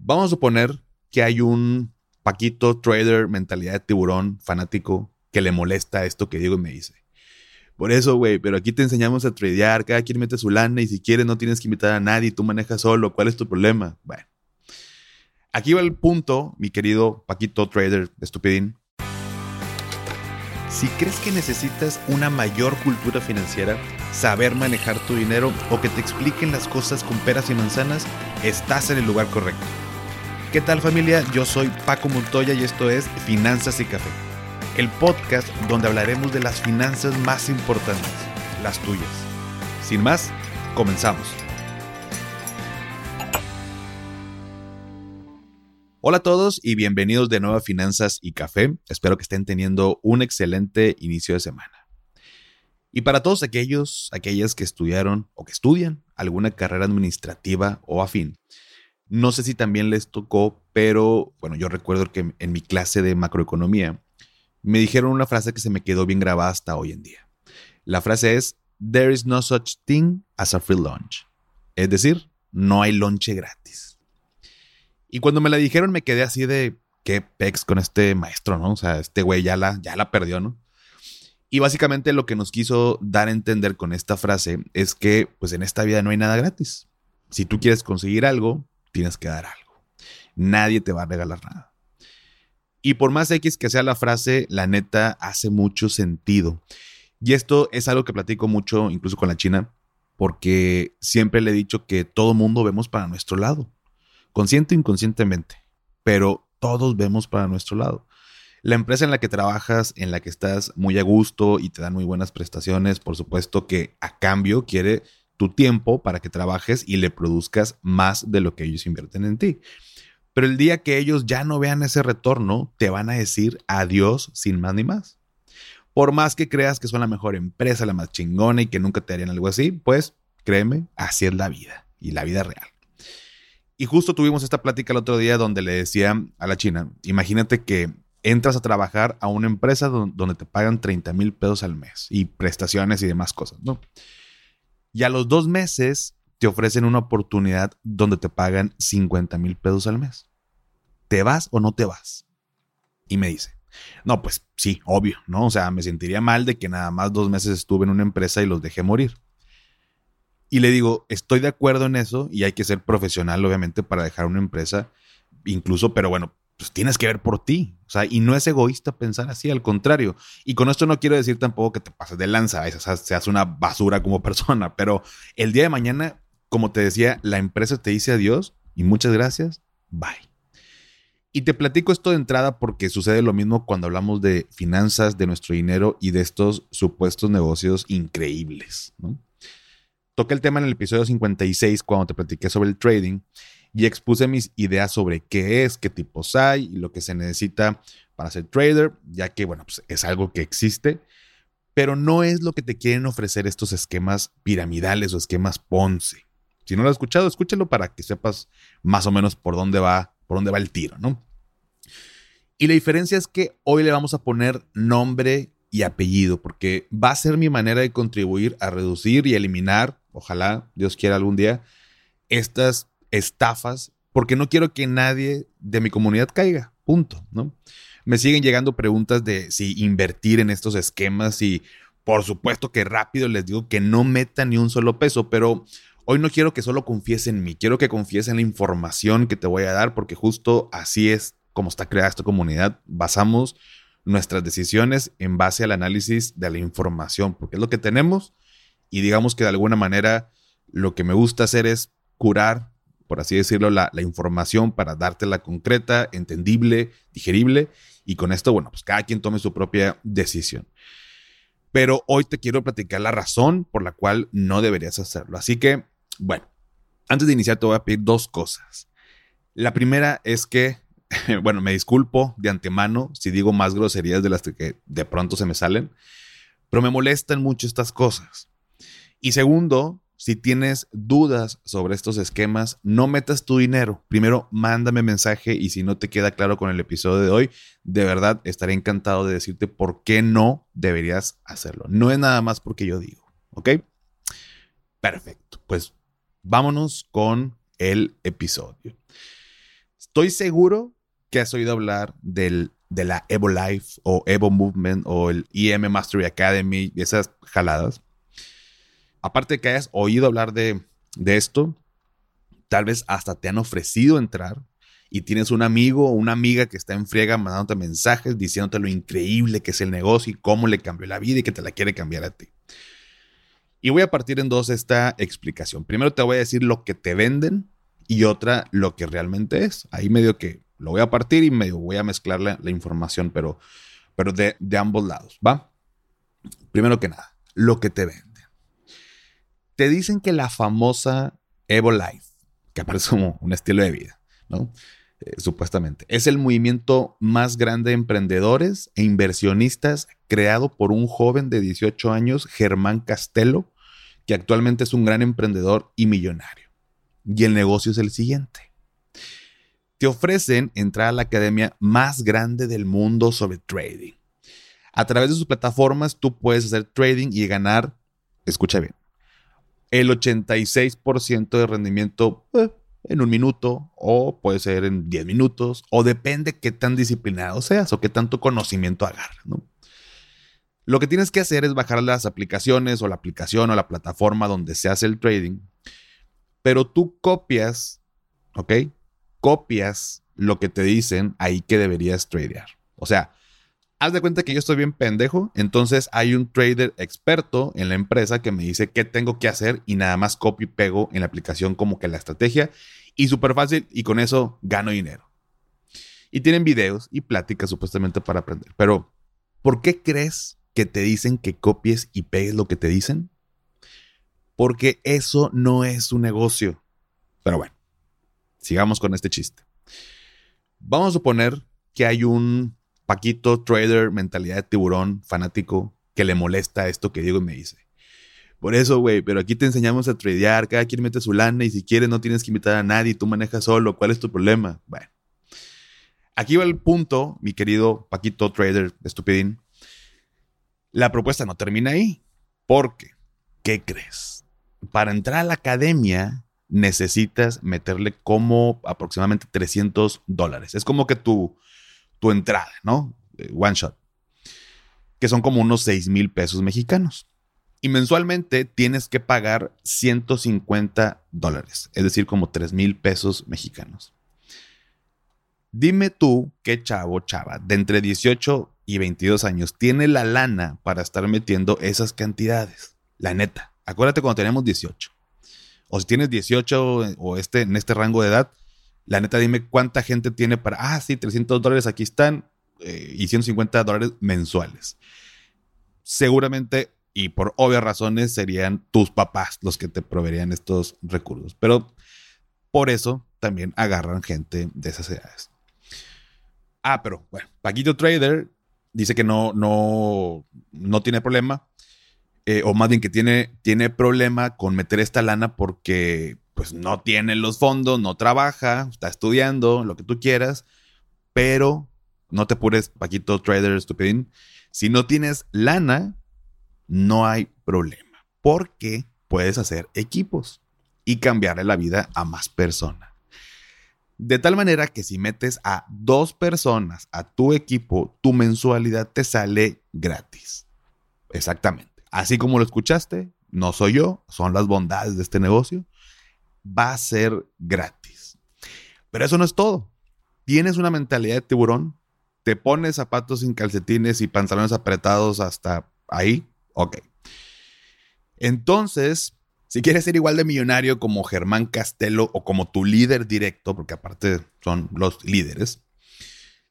Vamos a suponer que hay un Paquito trader, mentalidad de tiburón, fanático, que le molesta esto que digo y me dice. Por eso, güey, pero aquí te enseñamos a tradear, cada quien mete su lana y si quieres no tienes que invitar a nadie, tú manejas solo, ¿cuál es tu problema? Bueno, aquí va el punto, mi querido Paquito trader estupidín. Si crees que necesitas una mayor cultura financiera, saber manejar tu dinero o que te expliquen las cosas con peras y manzanas, estás en el lugar correcto. ¿Qué tal familia? Yo soy Paco Montoya y esto es Finanzas y Café, el podcast donde hablaremos de las finanzas más importantes, las tuyas. Sin más, comenzamos. Hola a todos y bienvenidos de nuevo a Finanzas y Café. Espero que estén teniendo un excelente inicio de semana. Y para todos aquellos, aquellas que estudiaron o que estudian alguna carrera administrativa o afín, no sé si también les tocó, pero bueno, yo recuerdo que en mi clase de macroeconomía me dijeron una frase que se me quedó bien grabada hasta hoy en día. La frase es, There is no such thing as a free lunch. Es decir, no hay lonche gratis. Y cuando me la dijeron me quedé así de, qué pex con este maestro, ¿no? O sea, este güey ya la, ya la perdió, ¿no? Y básicamente lo que nos quiso dar a entender con esta frase es que pues en esta vida no hay nada gratis. Si tú quieres conseguir algo, tienes que dar algo. Nadie te va a regalar nada. Y por más X que sea la frase, la neta hace mucho sentido. Y esto es algo que platico mucho, incluso con la China, porque siempre le he dicho que todo mundo vemos para nuestro lado, consciente o inconscientemente, pero todos vemos para nuestro lado. La empresa en la que trabajas, en la que estás muy a gusto y te dan muy buenas prestaciones, por supuesto que a cambio quiere tu tiempo para que trabajes y le produzcas más de lo que ellos invierten en ti. Pero el día que ellos ya no vean ese retorno, te van a decir adiós sin más ni más. Por más que creas que son la mejor empresa, la más chingona y que nunca te harían algo así, pues créeme, así es la vida y la vida real. Y justo tuvimos esta plática el otro día donde le decía a la China, imagínate que entras a trabajar a una empresa donde te pagan 30 mil pesos al mes y prestaciones y demás cosas, ¿no? Y a los dos meses te ofrecen una oportunidad donde te pagan 50 mil pesos al mes. ¿Te vas o no te vas? Y me dice, no, pues sí, obvio, ¿no? O sea, me sentiría mal de que nada más dos meses estuve en una empresa y los dejé morir. Y le digo, estoy de acuerdo en eso y hay que ser profesional, obviamente, para dejar una empresa, incluso, pero bueno, pues tienes que ver por ti. O sea, y no es egoísta pensar así, al contrario. Y con esto no quiero decir tampoco que te pases de lanza, seas una basura como persona, pero el día de mañana, como te decía, la empresa te dice adiós y muchas gracias, bye. Y te platico esto de entrada porque sucede lo mismo cuando hablamos de finanzas, de nuestro dinero y de estos supuestos negocios increíbles. Toqué el tema en el episodio 56 cuando te platiqué sobre el trading y expuse mis ideas sobre qué es, qué tipos hay y lo que se necesita para ser trader, ya que, bueno, pues es algo que existe, pero no es lo que te quieren ofrecer estos esquemas piramidales o esquemas Ponce. Si no lo has escuchado, escúchalo para que sepas más o menos por dónde va, por dónde va el tiro, ¿no? Y la diferencia es que hoy le vamos a poner nombre y apellido, porque va a ser mi manera de contribuir a reducir y eliminar, ojalá Dios quiera algún día, estas estafas, porque no quiero que nadie de mi comunidad caiga, punto, ¿no? Me siguen llegando preguntas de si invertir en estos esquemas y por supuesto que rápido les digo que no metan ni un solo peso, pero hoy no quiero que solo confíes en mí, quiero que confíes en la información que te voy a dar, porque justo así es como está creada esta comunidad. Basamos nuestras decisiones en base al análisis de la información, porque es lo que tenemos y digamos que de alguna manera lo que me gusta hacer es curar por así decirlo, la, información para dártela concreta, entendible, digerible. Y con esto, bueno, pues cada quien tome su propia decisión. Pero hoy te quiero platicar la razón por la cual no deberías hacerlo. Así que, bueno, antes de iniciar te voy a pedir dos cosas. La primera es que, bueno, me disculpo de antemano si digo más groserías de las que de pronto se me salen, pero me molestan mucho estas cosas. Y segundo, si tienes dudas sobre estos esquemas, no metas tu dinero. Primero, mándame mensaje y si no te queda claro con el episodio de hoy, de verdad estaré encantado de decirte por qué no deberías hacerlo. No es nada más porque yo digo, ¿ok? Perfecto. Pues vámonos con el episodio. Estoy seguro que has oído hablar del, de la Evo Life o Evo Movement o el EM Mastery Academy esas jaladas. Aparte de que hayas oído hablar de, de esto, tal vez hasta te han ofrecido entrar y tienes un amigo o una amiga que está en friega mandándote mensajes diciéndote lo increíble que es el negocio y cómo le cambió la vida y que te la quiere cambiar a ti. Y voy a partir en dos esta explicación. Primero te voy a decir lo que te venden y otra lo que realmente es. Ahí medio que lo voy a partir y medio voy a mezclar la, información, pero, pero de, de ambos lados, ¿va? Primero que nada, lo que te venden. Te dicen que la famosa Evo Life, que aparece como un estilo de vida, ¿no? Eh, supuestamente. Es el movimiento más grande de emprendedores e inversionistas creado por un joven de 18 años, Germán Castelo, que actualmente es un gran emprendedor y millonario. Y el negocio es el siguiente. Te ofrecen entrar a la academia más grande del mundo sobre trading. A través de sus plataformas tú puedes hacer trading y ganar, escucha bien, el 86% de rendimiento eh, en un minuto o puede ser en 10 minutos o depende qué tan disciplinado seas o qué tanto conocimiento agarras, ¿no? Lo que tienes que hacer es bajar las aplicaciones o la aplicación o la plataforma donde se hace el trading, pero tú copias, ¿ok? Copias lo que te dicen ahí que deberías tradear. O sea, haz de cuenta que yo estoy bien pendejo, entonces hay un trader experto en la empresa que me dice qué tengo que hacer y nada más copio y pego en la aplicación como que la estrategia y súper fácil y con eso gano dinero. Y tienen videos y pláticas supuestamente para aprender. Pero, ¿por qué crees que te dicen que copies y pegues lo que te dicen? Porque eso no es un negocio. Pero bueno, sigamos con este chiste. Vamos a suponer que hay un Paquito, trader, mentalidad de tiburón, fanático, que le molesta esto que digo y me dice. Por eso, güey, pero aquí te enseñamos a tradear, cada quien mete su lana y si quieres no tienes que invitar a nadie, tú manejas solo, ¿cuál es tu problema? Bueno, aquí va el punto, mi querido Paquito, trader, estupidín. La propuesta no termina ahí, porque, ¿qué crees? Para entrar a la academia necesitas meterle como aproximadamente 300 dólares. Es como que tu tu entrada, ¿no? One shot. Que son como unos 6 mil pesos mexicanos. Y mensualmente tienes que pagar 150 dólares, es decir, como 3 mil pesos mexicanos. Dime tú qué chavo, chava, de entre 18 y 22 años tiene la lana para estar metiendo esas cantidades. La neta. Acuérdate cuando tenemos 18. O si tienes 18 o este, en este rango de edad, la neta, dime cuánta gente tiene para, ah, sí, 300 dólares aquí están eh, y 150 dólares mensuales. Seguramente, y por obvias razones, serían tus papás los que te proveerían estos recursos. Pero por eso también agarran gente de esas edades. Ah, pero bueno, Paquito Trader dice que no, no, no tiene problema. Eh, o más bien que tiene, tiene problema con meter esta lana porque pues no tiene los fondos, no trabaja, está estudiando, lo que tú quieras, pero no te apures, Paquito Trader Estupidín. Si no tienes lana, no hay problema, porque puedes hacer equipos y cambiarle la vida a más personas. De tal manera que si metes a dos personas a tu equipo, tu mensualidad te sale gratis. Exactamente. Así como lo escuchaste, no soy yo, son las bondades de este negocio va a ser gratis. Pero eso no es todo. Tienes una mentalidad de tiburón, te pones zapatos sin calcetines y pantalones apretados hasta ahí, ok. Entonces, si quieres ser igual de millonario como Germán Castelo o como tu líder directo, porque aparte son los líderes,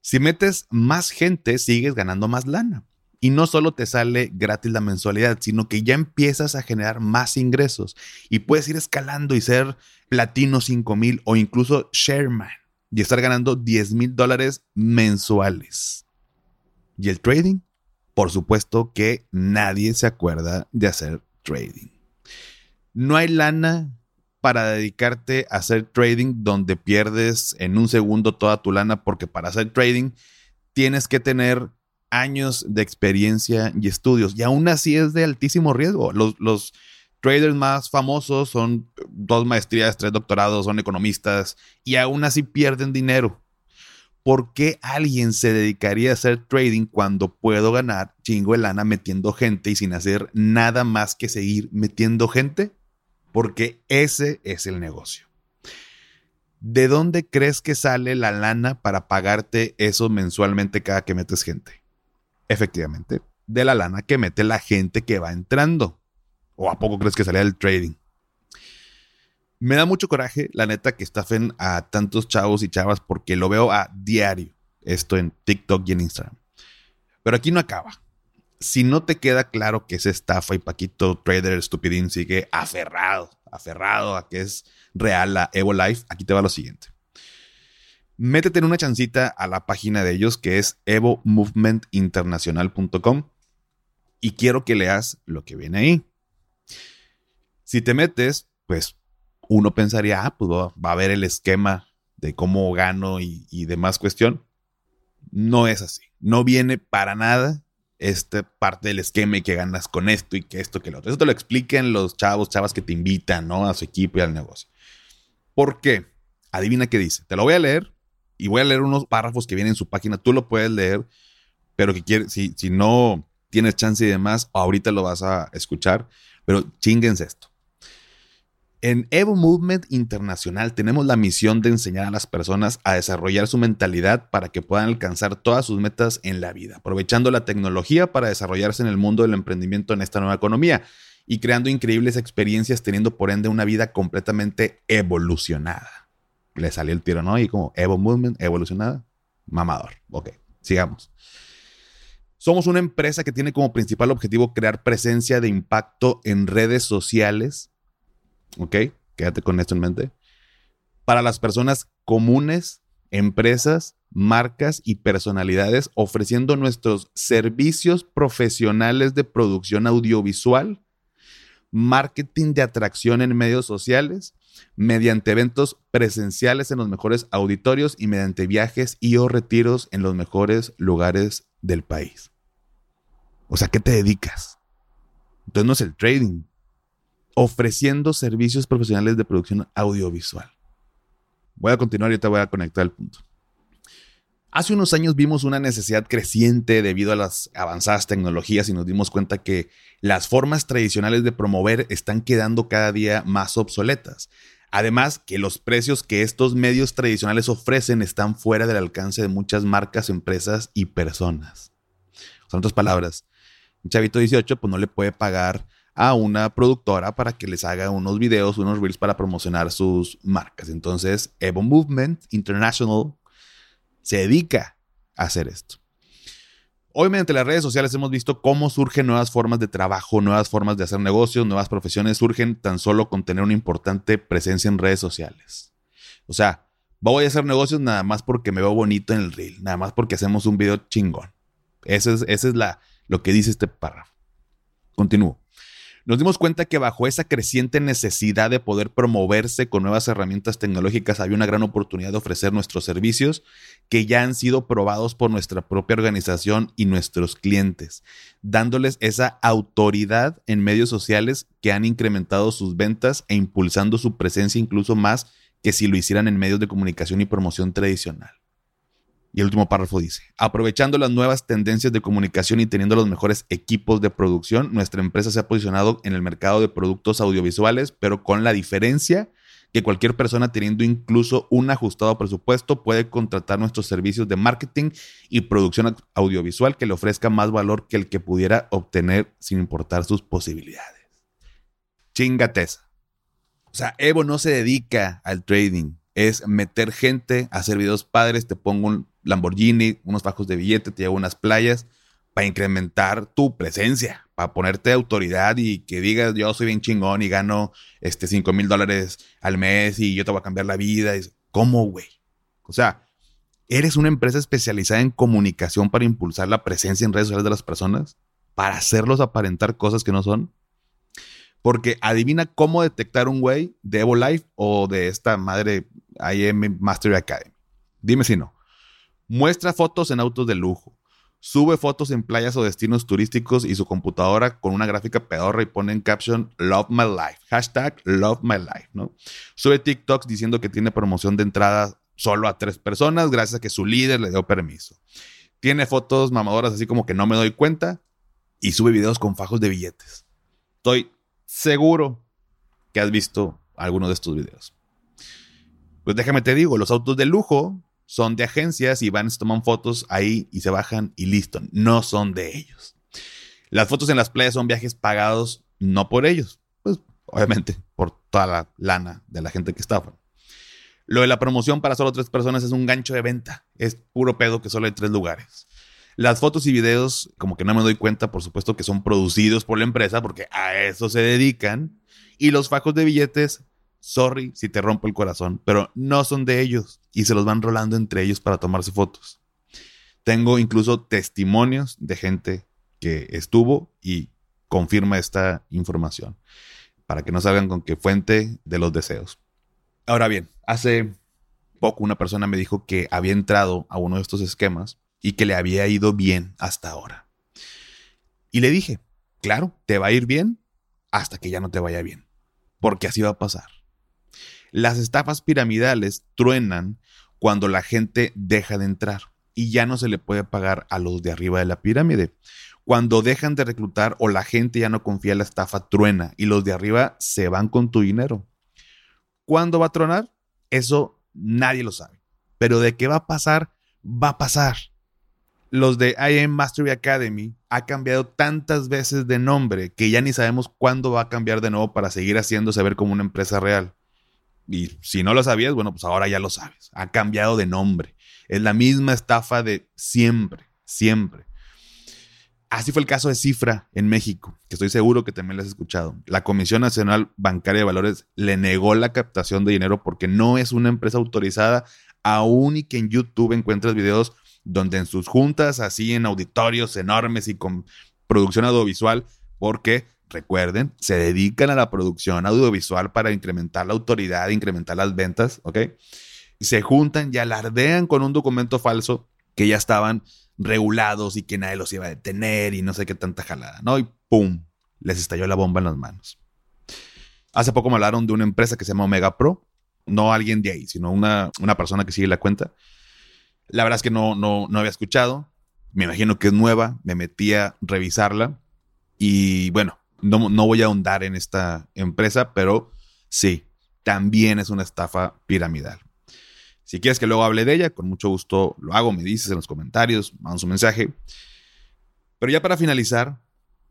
si metes más gente, sigues ganando más lana. Y no solo te sale gratis la mensualidad, sino que ya empiezas a generar más ingresos y puedes ir escalando y ser platino 5000 o incluso Sherman y estar ganando 10 mil dólares mensuales. ¿Y el trading? Por supuesto que nadie se acuerda de hacer trading. No hay lana para dedicarte a hacer trading donde pierdes en un segundo toda tu lana porque para hacer trading tienes que tener años de experiencia y estudios. Y aún así es de altísimo riesgo. Los, traders más famosos son dos maestrías, tres doctorados, son economistas y aún así pierden dinero. ¿Por qué alguien se dedicaría a hacer trading cuando puedo ganar chingo de lana metiendo gente y sin hacer nada más que seguir metiendo gente? Porque ese es el negocio. ¿De dónde crees que sale la lana para pagarte eso mensualmente cada que metes gente? Efectivamente, de la lana que mete la gente que va entrando. ¿O a poco crees que sale del trading? Me da mucho coraje, la neta, que estafen a tantos chavos y chavas porque lo veo a diario. Esto en TikTok y en Instagram. Pero aquí no acaba. Si no te queda claro que es estafa y Paquito Trader Stupidín sigue aferrado, aferrado a que es real la Evo Life, aquí te va lo siguiente. Métete en una chancita a la página de ellos que es evomovementinternacional.com y quiero que leas lo que viene ahí. Si te metes, pues uno pensaría, ah, pues va, a haber el esquema de cómo gano y, demás cuestión. No es así. No viene para nada esta parte del esquema y que ganas con esto y que esto, que lo otro. Eso te lo explican los chavos, chavas que te invitan, ¿no? A su equipo y al negocio. ¿Por qué? Adivina qué dice. Te lo voy a leer y voy a leer unos párrafos que vienen en su página. Tú lo puedes leer, pero que quieres, si, si no tienes chance y demás, ahorita lo vas a escuchar. Pero chinguense esto. En Evo Movement Internacional tenemos la misión de enseñar a las personas a desarrollar su mentalidad para que puedan alcanzar todas sus metas en la vida, aprovechando la tecnología para desarrollarse en el mundo del emprendimiento en esta nueva economía y creando increíbles experiencias, teniendo por ende una vida completamente evolucionada. Le salió el tiro, ¿no? Y como Evo Movement, evolucionada, mamador. Ok, sigamos. Somos una empresa que tiene como principal objetivo crear presencia de impacto en redes sociales ¿ok? Quédate con esto en mente. Para las personas comunes, empresas, marcas y personalidades ofreciendo nuestros servicios profesionales de producción audiovisual, marketing de atracción en medios sociales, mediante eventos presenciales en los mejores auditorios y mediante viajes y o retiros en los mejores lugares del país. O sea, ¿qué te dedicas? Entonces no es el trading, ofreciendo servicios profesionales de producción audiovisual. Voy a continuar y te voy a conectar al punto. Hace unos años vimos una necesidad creciente debido a las avanzadas tecnologías y nos dimos cuenta que las formas tradicionales de promover están quedando cada día más obsoletas. Además, que los precios que estos medios tradicionales ofrecen están fuera del alcance de muchas marcas, empresas y personas. En otras palabras, un chavito 18 pues no le puede pagar a una productora para que les haga unos videos, unos reels para promocionar sus marcas. Entonces, Evo Movement International se dedica a hacer esto. Hoy mediante las redes sociales hemos visto cómo surgen nuevas formas de trabajo, nuevas formas de hacer negocios, nuevas profesiones surgen tan solo con tener una importante presencia en redes sociales. O sea, voy a hacer negocios nada más porque me veo bonito en el reel, nada más porque hacemos un video chingón. Ese es, es la, lo que dice este párrafo. Continúo nos dimos cuenta que bajo esa creciente necesidad de poder promoverse con nuevas herramientas tecnológicas había una gran oportunidad de ofrecer nuestros servicios que ya han sido probados por nuestra propia organización y nuestros clientes, dándoles esa autoridad en medios sociales que han incrementado sus ventas e impulsando su presencia incluso más que si lo hicieran en medios de comunicación y promoción tradicional. Y el último párrafo dice, aprovechando las nuevas tendencias de comunicación y teniendo los mejores equipos de producción, nuestra empresa se ha posicionado en el mercado de productos audiovisuales, pero con la diferencia que cualquier persona teniendo incluso un ajustado presupuesto puede contratar nuestros servicios de marketing y producción audiovisual que le ofrezca más valor que el que pudiera obtener sin importar sus posibilidades. Chingateza. O sea, Evo no se dedica al trading, es meter gente, hacer videos padres, te pongo un Lamborghini, unos bajos de billete, te llevo unas playas para incrementar tu presencia, para ponerte autoridad y que digas yo soy bien chingón y gano este 5 mil dólares al mes y yo te voy a cambiar la vida. ¿Cómo, güey? O sea, ¿eres una empresa especializada en comunicación para impulsar la presencia en redes sociales de las personas? ¿Para hacerlos aparentar cosas que no son? Porque adivina cómo detectar un güey de Evo Life o de esta madre IM Mastery Academy. Dime si no. Muestra fotos en autos de lujo. sube fotos en playas o destinos turísticos y su computadora con una gráfica pedorra y pone en caption Love My Life. Hashtag Love My Life, ¿no? Sube TikToks diciendo que tiene promoción de entrada solo a tres personas gracias a que su líder le dio permiso. Tiene fotos mamadoras así como que no me doy cuenta y sube videos con fajos de billetes. Estoy seguro que has visto alguno de estos videos. Pues déjame te digo, los autos de lujo son de agencias y van, se toman fotos ahí y se bajan y listo. No son de ellos. Las fotos en las playas son viajes pagados no por ellos, pues obviamente por toda la lana de la gente que estafa. Lo de la promoción para solo tres personas es un gancho de venta. Es puro pedo que solo hay tres lugares. Las fotos y videos, como que no me doy cuenta, por supuesto que son producidos por la empresa porque a eso se dedican. Y los fajos de billetes sorry si te rompo el corazón, pero no son de ellos y se los van rolando entre ellos para tomarse fotos. Tengo incluso testimonios de gente que estuvo y confirma esta información para que no salgan con qué fuente de los deseos. Ahora bien, hace poco una persona me dijo que había entrado a uno de estos esquemas y que le había ido bien hasta ahora. Y le dije, claro, te va a ir bien hasta que ya no te vaya bien, porque así va a pasar. Las estafas piramidales truenan cuando la gente deja de entrar y ya no se le puede pagar a los de arriba de la pirámide. Cuando dejan de reclutar o la gente ya no confía la estafa, truena y los de arriba se van con tu dinero. ¿Cuándo va a tronar? Eso nadie lo sabe. Pero de qué va a pasar, va a pasar. Los de IM Mastery Academy ha cambiado tantas veces de nombre que ya ni sabemos cuándo va a cambiar de nuevo para seguir haciéndose ver como una empresa real. Y si no lo sabías, bueno, pues ahora ya lo sabes. Ha cambiado de nombre. Es la misma estafa de siempre, siempre. Así fue el caso de Cifra en México, que estoy seguro que también lo has escuchado. La Comisión Nacional Bancaria de Valores le negó la captación de dinero porque no es una empresa autorizada, aún y que en YouTube encuentras videos donde en sus juntas, así en auditorios enormes y con producción audiovisual, porque recuerden, se dedican a la producción audiovisual para incrementar la autoridad, incrementar las ventas, ¿ok? Se juntan y alardean con un documento falso que ya estaban regulados y que nadie los iba a detener y no sé qué tanta jalada, ¿no? Y ¡pum! Les estalló la bomba en las manos. Hace poco me hablaron de una empresa que se llama Omega Pro, no alguien de ahí, sino una, una persona que sigue la cuenta. La verdad es que no, no, no había escuchado, me imagino que es nueva, me metí a revisarla y bueno, no, voy a ahondar en esta empresa, pero sí, también es una estafa piramidal. Si quieres que luego hable de ella, con mucho gusto lo hago, me dices en los comentarios, manda un mensaje. Pero ya para finalizar,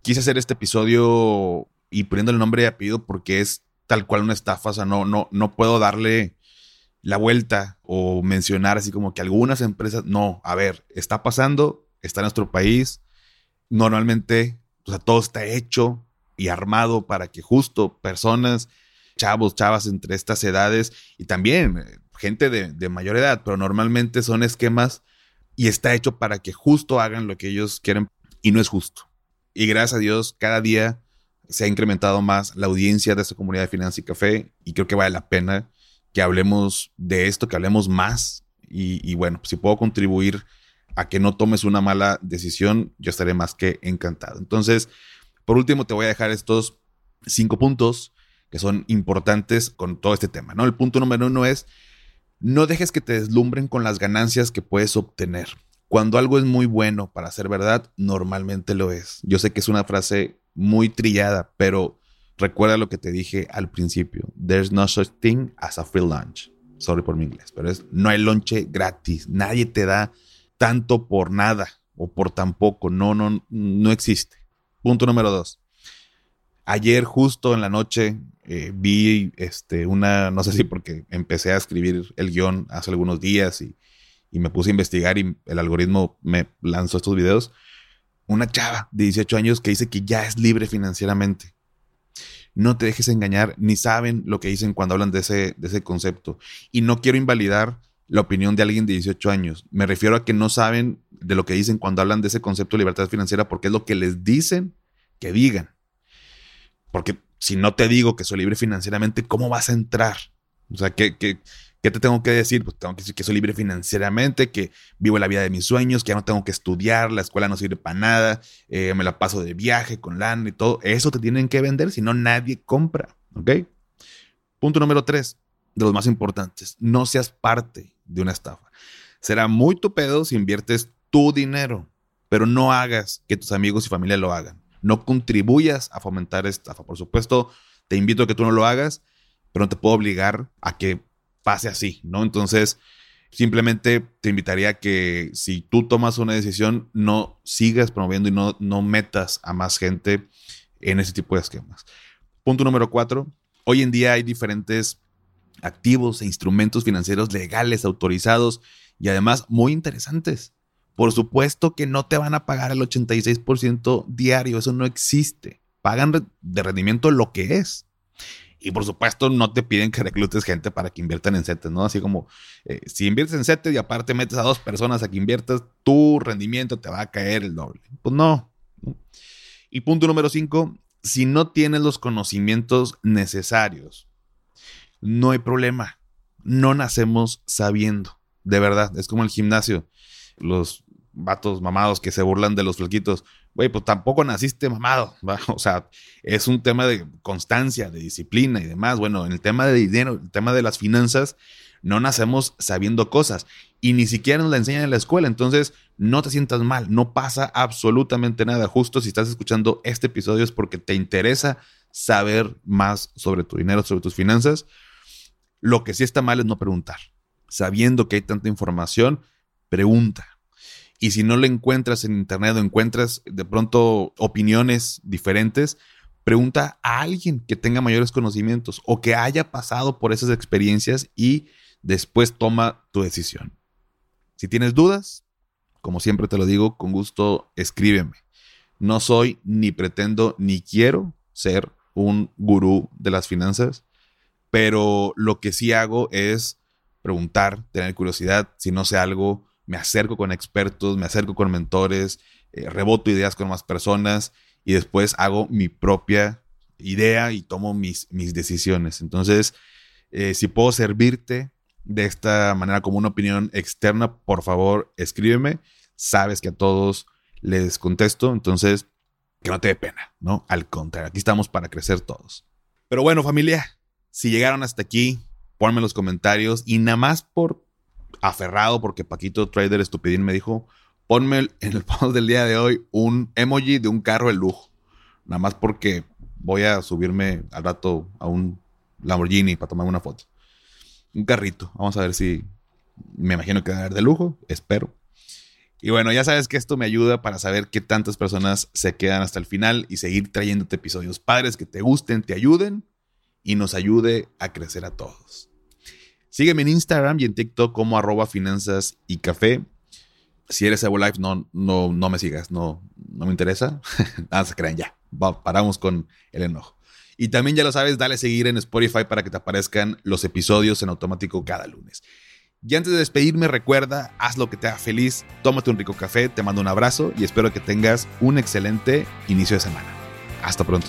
quise hacer este episodio y poniendo el nombre y apellido porque es tal cual una estafa, o sea, no, no, no puedo darle la vuelta o mencionar así como que algunas empresas, no, a ver, está pasando, está en nuestro país, normalmente, o sea, todo está hecho, y armado para que justo personas, chavos, chavas entre estas edades y también eh, gente de, mayor edad, pero normalmente son esquemas y está hecho para que justo hagan lo que ellos quieren y no es justo. Y gracias a Dios, cada día se ha incrementado más la audiencia de esta comunidad de Finanza y Café y creo que vale la pena que hablemos de esto, que hablemos más y, bueno, si puedo contribuir a que no tomes una mala decisión, yo estaré más que encantado. Entonces, por último, te voy a dejar estos cinco puntos que son importantes con todo este tema, ¿no? El punto número uno es, no dejes que te deslumbren con las ganancias que puedes obtener. Cuando algo es muy bueno para ser verdad, normalmente lo es. Yo sé que es una frase muy trillada, pero recuerda lo que te dije al principio. There's no such thing as a free lunch. Sorry por mi inglés, pero es no hay lonche gratis. Nadie te da tanto por nada o por tan poco. No, no, no existe. Punto número dos. Ayer justo en la noche eh, vi este, una, no sé si porque empecé a escribir el guion hace algunos días y, y me puse a investigar y el algoritmo me lanzó estos videos. Una chava de 18 años que dice que ya es libre financieramente. No te dejes engañar, ni saben lo que dicen cuando hablan de ese, de ese concepto. Y no quiero invalidar la opinión de alguien de 18 años. Me refiero a que no saben de lo que dicen cuando hablan de ese concepto de libertad financiera porque es lo que les dicen que digan. Porque si no te digo que soy libre financieramente, ¿cómo vas a entrar? O sea, ¿qué, qué, ¿Qué te tengo que decir? Pues tengo que decir que soy libre financieramente, que vivo la vida de mis sueños, que ya no tengo que estudiar, la escuela no sirve para nada, eh, me la paso de viaje con lana y todo. Eso te tienen que vender, si no nadie compra. ¿Ok? Punto número tres, de los más importantes, no seas parte de una estafa. Será muy tu pedo si inviertes tu dinero, pero no hagas que tus amigos y familia lo hagan. No contribuyas a fomentar estafa. Por supuesto, te invito a que tú no lo hagas, pero no te puedo obligar a que pase así, ¿no? Entonces, simplemente te invitaría a que si tú tomas una decisión, no sigas promoviendo y no, no metas a más gente en ese tipo de esquemas. Punto número cuatro. Hoy en día hay diferentes activos e instrumentos financieros legales, autorizados y además muy interesantes. Por supuesto que no te van a pagar el 86% diario, eso no existe. Pagan de rendimiento lo que es. Y por supuesto no te piden que reclutes gente para que inviertan en CETES, ¿no? Así como eh, si inviertes en CETES y aparte metes a dos personas a que inviertas, tu rendimiento te va a caer el doble. Pues no. Y punto número cinco, si no tienes los conocimientos necesarios, no hay problema. No nacemos sabiendo. De verdad, es como el gimnasio. Los vatos mamados que se burlan de los flaquitos. Güey, pues tampoco naciste mamado. O sea, es un tema de constancia, de disciplina y demás. Bueno, en el tema de dinero, el tema de las finanzas, no nacemos sabiendo cosas y ni siquiera nos la enseñan en la escuela. Entonces, no te sientas mal, no pasa absolutamente nada. Justo si estás escuchando este episodio es porque te interesa saber más sobre tu dinero, sobre tus finanzas. Lo que sí está mal es no preguntar. Sabiendo que hay tanta información, pregunta y si no lo encuentras en internet o encuentras de pronto opiniones diferentes, pregunta a alguien que tenga mayores conocimientos o que haya pasado por esas experiencias y después toma tu decisión. Si tienes dudas, como siempre te lo digo, con gusto escríbeme. No soy ni pretendo ni quiero ser un gurú de las finanzas, pero lo que sí hago es preguntar, tener curiosidad, si no sé algo, me acerco con expertos, me acerco con mentores, eh, reboto ideas con más personas y después hago mi propia idea y tomo mis, mis decisiones. Entonces, eh, si puedo servirte de esta manera como una opinión externa, por favor, escríbeme. Sabes que a todos les contesto, entonces que no te dé pena, ¿no? Al contrario, aquí estamos para crecer todos. Pero bueno, familia, si llegaron hasta aquí, ponme en los comentarios y nada más por aferrado porque Paquito Trader Estupidín me dijo, ponme en el post del día de hoy un emoji de un carro de lujo. Nada más porque voy a subirme al rato a un Lamborghini para tomar una foto. Un carrito. Vamos a ver si me imagino que va a haber de lujo. Espero. Y bueno, ya sabes que esto me ayuda para saber qué tantas personas se quedan hasta el final y seguir trayéndote episodios padres que te gusten, te ayuden y nos ayude a crecer a todos. Sígueme en Instagram y en TikTok como arroba finanzas y café. Si eres Evo Life, no, no, no me sigas, no, no me interesa. Nada se crean ya. paramos con el enojo. Y también ya lo sabes, dale seguir en Spotify para que te aparezcan los episodios en automático cada lunes. Y antes de despedirme, recuerda, haz lo que te haga feliz, tómate un rico café, te mando un abrazo y espero que tengas un excelente inicio de semana. Hasta pronto.